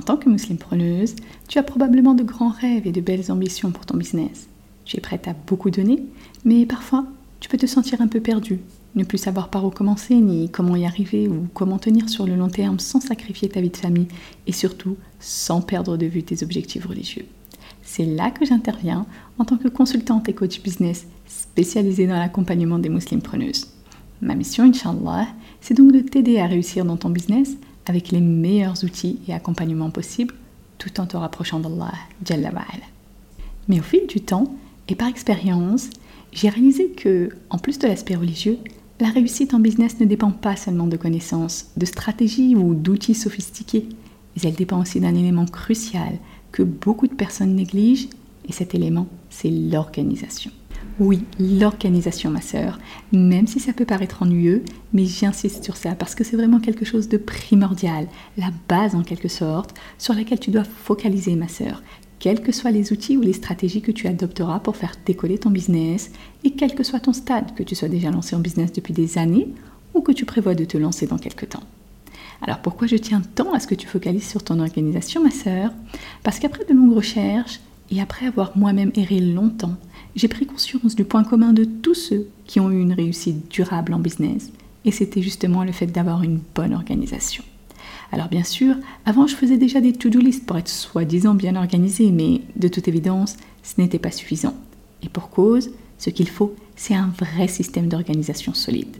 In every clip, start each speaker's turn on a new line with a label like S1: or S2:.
S1: En tant que musulmane preneuse, tu as probablement de grands rêves et de belles ambitions pour ton business. Tu es prête à beaucoup donner, mais parfois tu peux te sentir un peu perdu, ne plus savoir par où commencer, ni comment y arriver, ou comment tenir sur le long terme sans sacrifier ta vie de famille, et surtout sans perdre de vue tes objectifs religieux. C'est là que j'interviens en tant que consultante et coach business spécialisée dans l'accompagnement des musulmanes preneuses. Ma mission, Inch'Allah, c'est donc de t'aider à réussir dans ton business avec les meilleurs outils et accompagnements possibles tout en te rapprochant d'Allah. Mais au fil du temps et par expérience, j'ai réalisé que, en plus de l'aspect religieux, la réussite en business ne dépend pas seulement de connaissances, de stratégies ou d'outils sophistiqués, mais elle dépend aussi d'un élément crucial que beaucoup de personnes négligent, et cet élément, c'est l'organisation. Oui, l'organisation, ma sœur, même si ça peut paraître ennuyeux, mais j'insiste sur ça parce que c'est vraiment quelque chose de primordial, la base en quelque sorte, sur laquelle tu dois focaliser, ma sœur, quels que soient les outils ou les stratégies que tu adopteras pour faire décoller ton business, et quel que soit ton stade, que tu sois déjà lancé en business depuis des années ou que tu prévois de te lancer dans quelques temps. Alors pourquoi je tiens tant à ce que tu focalises sur ton organisation, ma sœur? Parce qu'après de longues recherches, et après avoir moi-même erré longtemps, j'ai pris conscience du point commun de tous ceux qui ont eu une réussite durable en business, et c'était justement le fait d'avoir une bonne organisation. Alors bien sûr, avant je faisais déjà des to-do list pour être soi-disant bien organisé, mais de toute évidence, ce n'était pas suffisant. Et pour cause, ce qu'il faut, c'est un vrai système d'organisation solide.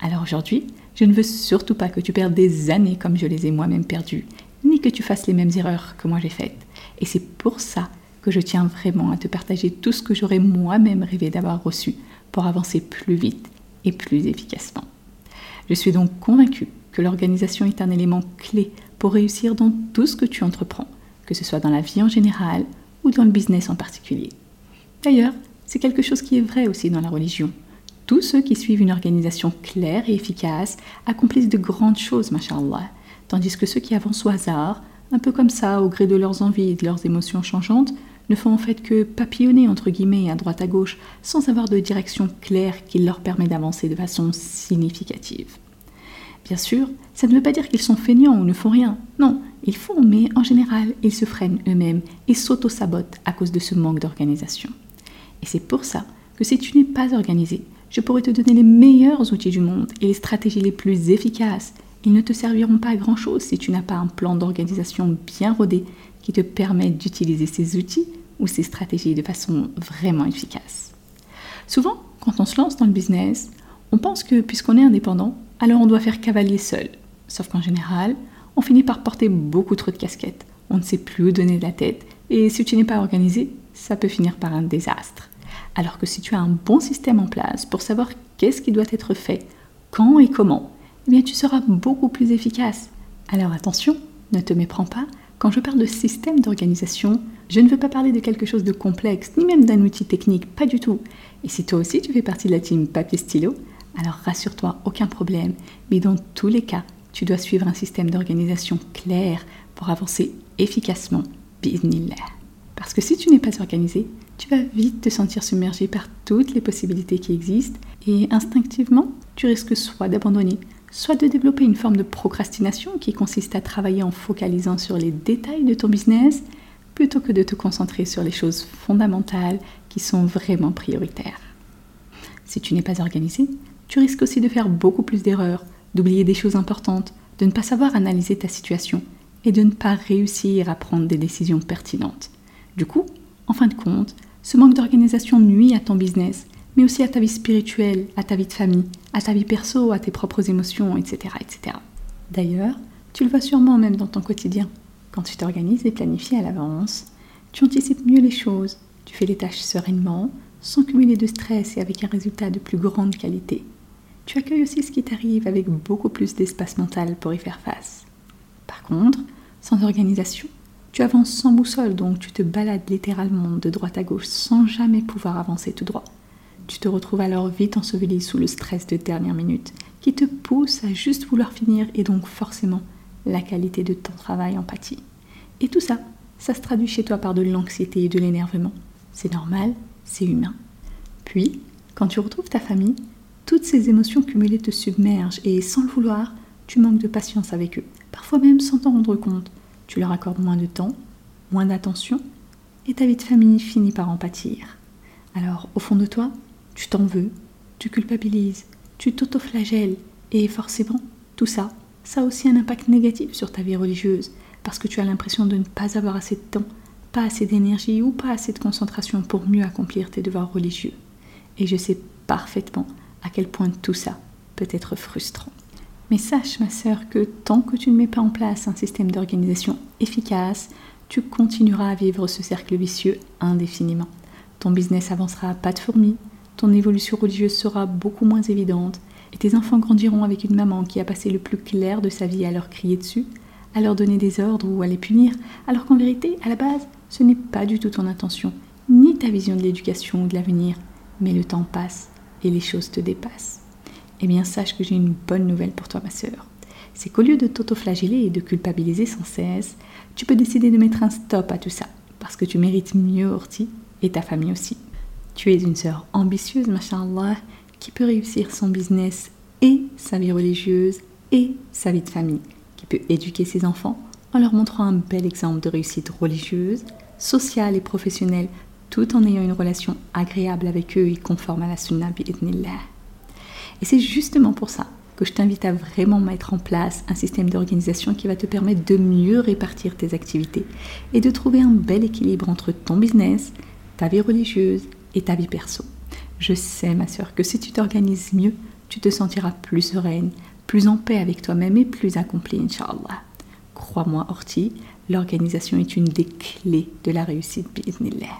S1: Alors aujourd'hui, je ne veux surtout pas que tu perdes des années comme je les ai moi-même perdues, ni que tu fasses les mêmes erreurs que moi j'ai faites. Et c'est pour ça que je tiens vraiment à te partager tout ce que j'aurais moi-même rêvé d'avoir reçu pour avancer plus vite et plus efficacement. Je suis donc convaincue que l'organisation est un élément clé pour réussir dans tout ce que tu entreprends, que ce soit dans la vie en général ou dans le business en particulier. D'ailleurs, c'est quelque chose qui est vrai aussi dans la religion. Tous ceux qui suivent une organisation claire et efficace accomplissent de grandes choses, mashallah, tandis que ceux qui avancent au hasard, un peu comme ça, au gré de leurs envies et de leurs émotions changeantes, ne font en fait que papillonner entre guillemets à droite à gauche sans avoir de direction claire qui leur permet d'avancer de façon significative. Bien sûr, ça ne veut pas dire qu'ils sont feignants ou ne font rien. Non, ils font, mais en général, ils se freinent eux-mêmes et s'auto-sabotent à cause de ce manque d'organisation. Et c'est pour ça que si tu n'es pas organisé, je pourrais te donner les meilleurs outils du monde et les stratégies les plus efficaces. Ils ne te serviront pas à grand-chose si tu n'as pas un plan d'organisation bien rodé qui te permette d'utiliser ces outils ou ces stratégies de façon vraiment efficace. Souvent, quand on se lance dans le business, on pense que puisqu'on est indépendant, alors on doit faire cavalier seul. Sauf qu'en général, on finit par porter beaucoup trop de casquettes. On ne sait plus où donner de la tête. Et si tu n'es pas organisé, ça peut finir par un désastre. Alors que si tu as un bon système en place pour savoir qu'est-ce qui doit être fait, quand et comment, eh bien tu seras beaucoup plus efficace. Alors attention, ne te méprends pas, quand je parle de système d'organisation, je ne veux pas parler de quelque chose de complexe, ni même d'un outil technique, pas du tout. Et si toi aussi tu fais partie de la team papier-stylo, alors rassure-toi, aucun problème. Mais dans tous les cas, tu dois suivre un système d'organisation clair pour avancer efficacement, bismillah. Parce que si tu n'es pas organisé, tu vas vite te sentir submergé par toutes les possibilités qui existent et instinctivement, tu risques soit d'abandonner, soit de développer une forme de procrastination qui consiste à travailler en focalisant sur les détails de ton business plutôt que de te concentrer sur les choses fondamentales qui sont vraiment prioritaires. Si tu n'es pas organisé, tu risques aussi de faire beaucoup plus d'erreurs, d'oublier des choses importantes, de ne pas savoir analyser ta situation et de ne pas réussir à prendre des décisions pertinentes. Du coup, en fin de compte, ce manque d'organisation nuit à ton business mais aussi à ta vie spirituelle, à ta vie de famille, à ta vie perso, à tes propres émotions, etc. etc. D'ailleurs, Tu le vois sûrement même dans ton quotidien. Quand tu t'organises et planifies à l'avance, tu anticipes mieux les choses, tu fais les tâches sereinement, sans cumuler de stress et avec un résultat de plus grande qualité. Tu accueilles aussi ce qui t'arrive avec beaucoup plus d'espace mental pour y faire face. Par contre, sans organisation, tu avances sans boussole, donc tu te balades littéralement de droite à gauche sans jamais pouvoir avancer tout droit. Tu te retrouves alors vite enseveli sous le stress de dernière minute qui te pousse à juste vouloir finir et donc forcément la qualité de ton travail en. Et tout ça, ça se traduit chez toi par de l'anxiété et de l'énervement. C'est normal, c'est humain. Puis, quand tu retrouves ta famille, toutes ces émotions cumulées te submergent et sans le vouloir, tu manques de patience avec eux, parfois même sans t'en rendre compte. Tu leur accordes moins de temps, moins d'attention, et ta vie de famille finit par en pâtir. Alors, au fond de toi, tu t'en veux, tu culpabilises, tu t'autoflagelles, et forcément, tout ça, ça a aussi un impact négatif sur ta vie religieuse, parce que tu as l'impression de ne pas avoir assez de temps, pas assez d'énergie ou pas assez de concentration pour mieux accomplir tes devoirs religieux. Et je sais parfaitement à quel point tout ça peut être frustrant. Mais sache, ma sœur, que tant que tu ne mets pas en place un système d'organisation efficace, tu continueras à vivre ce cercle vicieux indéfiniment. Ton business avancera à pas de fourmi, ton évolution religieuse sera beaucoup moins évidente, et tes enfants grandiront avec une maman qui a passé le plus clair de sa vie à leur crier dessus, à leur donner des ordres ou à les punir, alors qu'en vérité, à la base, ce n'est pas du tout ton intention, ni ta vision de l'éducation ou de l'avenir, mais le temps passe et les choses te dépassent. Eh bien, sache que j'ai une bonne nouvelle pour toi, ma sœur. C'est qu'au lieu de t'autoflageller et de culpabiliser sans cesse, tu peux décider de mettre un stop à tout ça, parce que tu mérites mieux Horty et ta famille aussi. Tu es une sœur ambitieuse, machallah, qui peut réussir son business et sa vie religieuse et sa vie de famille, qui peut éduquer ses enfants en leur montrant un bel exemple de réussite religieuse, sociale et professionnelle, tout en ayant une relation agréable avec eux et conforme à la sunna bi'idnillah. Et c'est justement pour ça que je t'invite à vraiment mettre en place un système d'organisation qui va te permettre de mieux répartir tes activités et de trouver un bel équilibre entre ton business, ta vie religieuse et ta vie perso. Je sais, ma soeur, que si tu t'organises mieux, tu te sentiras plus sereine, plus en paix avec toi-même et plus accomplie, Inch'Allah. Crois-moi, Horty, l'organisation est une des clés de la réussite, bi'idnillah.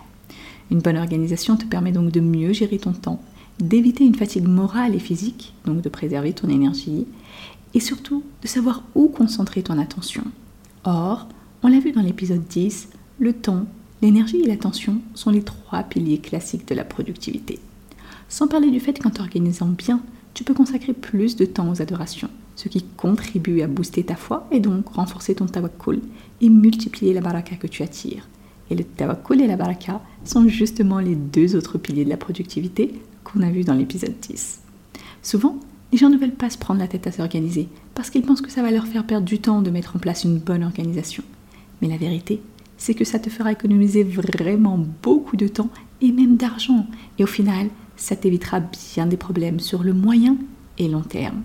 S1: Une bonne organisation te permet donc de mieux gérer ton temps, d'éviter une fatigue morale et physique, donc de préserver ton énergie, et surtout de savoir où concentrer ton attention. Or, on l'a vu dans l'épisode 10, le temps, l'énergie et l'attention sont les trois piliers classiques de la productivité. Sans parler du fait qu'en t'organisant bien, tu peux consacrer plus de temps aux adorations, ce qui contribue à booster ta foi et donc renforcer ton tawakkul et multiplier la baraka que tu attires. Et le tawakkul et la baraka sont justement les deux autres piliers de la productivité qu'on a vu dans l'épisode 10. Souvent, les gens ne veulent pas se prendre la tête à s'organiser parce qu'ils pensent que ça va leur faire perdre du temps de mettre en place une bonne organisation. Mais la vérité, c'est que ça te fera économiser vraiment beaucoup de temps et même d'argent. Et au final, ça t'évitera bien des problèmes sur le moyen et long terme.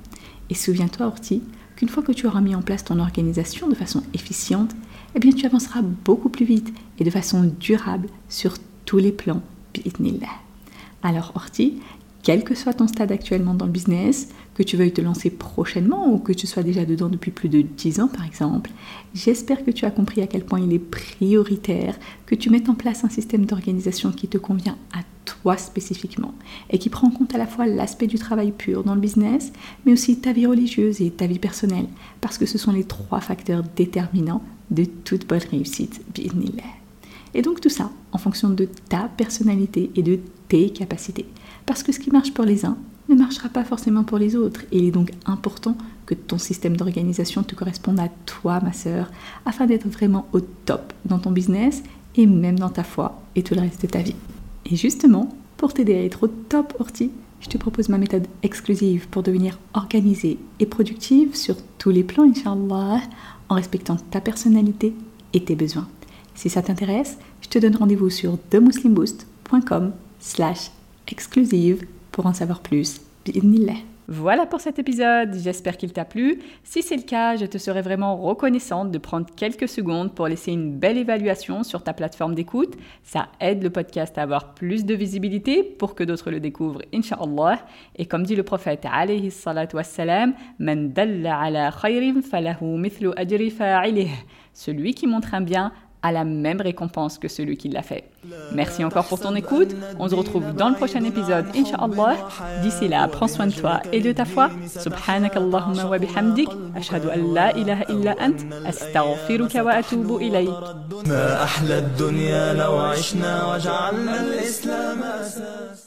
S1: Et souviens-toi, Orti, qu'une fois que tu auras mis en place ton organisation de façon efficiente, eh bien tu avanceras beaucoup plus vite et de façon durable sur tous les plans. Alors Orti, quel que soit ton stade actuellement dans le business, que tu veuilles te lancer prochainement ou que tu sois déjà dedans depuis plus de 10 ans par exemple, j'espère que tu as compris à quel point il est prioritaire que tu mettes en place un système d'organisation qui te convient à toi spécifiquement et qui prend en compte à la fois l'aspect du travail pur dans le business, mais aussi ta vie religieuse et ta vie personnelle, parce que ce sont les trois facteurs déterminants de toute bonne réussite. Et donc tout ça en fonction de ta personnalité et de tes capacités. Parce que ce qui marche pour les uns ne marchera pas forcément pour les autres. Et il est donc important que ton système d'organisation te corresponde à toi, ma sœur, afin d'être vraiment au top dans ton business et même dans ta foi et tout le reste de ta vie. Et justement, pour t'aider à être au top orti, je te propose ma méthode exclusive pour devenir organisée et productive sur tous les plans, Inch'Allah, en respectant ta personnalité et tes besoins. Si ça t'intéresse, je te donne rendez-vous sur themuslimboost.com slash exclusive pour en savoir plus. Voilà pour cet épisode, j'espère qu'il t'a plu. Si c'est le cas, je te serais vraiment reconnaissante de prendre quelques secondes pour laisser une belle évaluation sur ta plateforme d'écoute. Ça aide le podcast à avoir plus de visibilité pour que d'autres le découvrent, inshallah. Et comme dit le prophète alayhi salatu wassalam, Man dalla ala khayrin falahu mithlu ajri. Celui qui montre un bien a la même récompense que celui qui l'a fait. Merci encore pour ton écoute. On se retrouve dans le prochain épisode, Inch'Allah. D'ici là, prends soin de toi et de ta foi. Subhanak Allahumma wa bihamdik. Ashhadu an la ilaha illa ant. Astaghfiruka wa atubu ilayk. ما أحلى الدنيا لو عشنا وجعلنا الإسلام أساس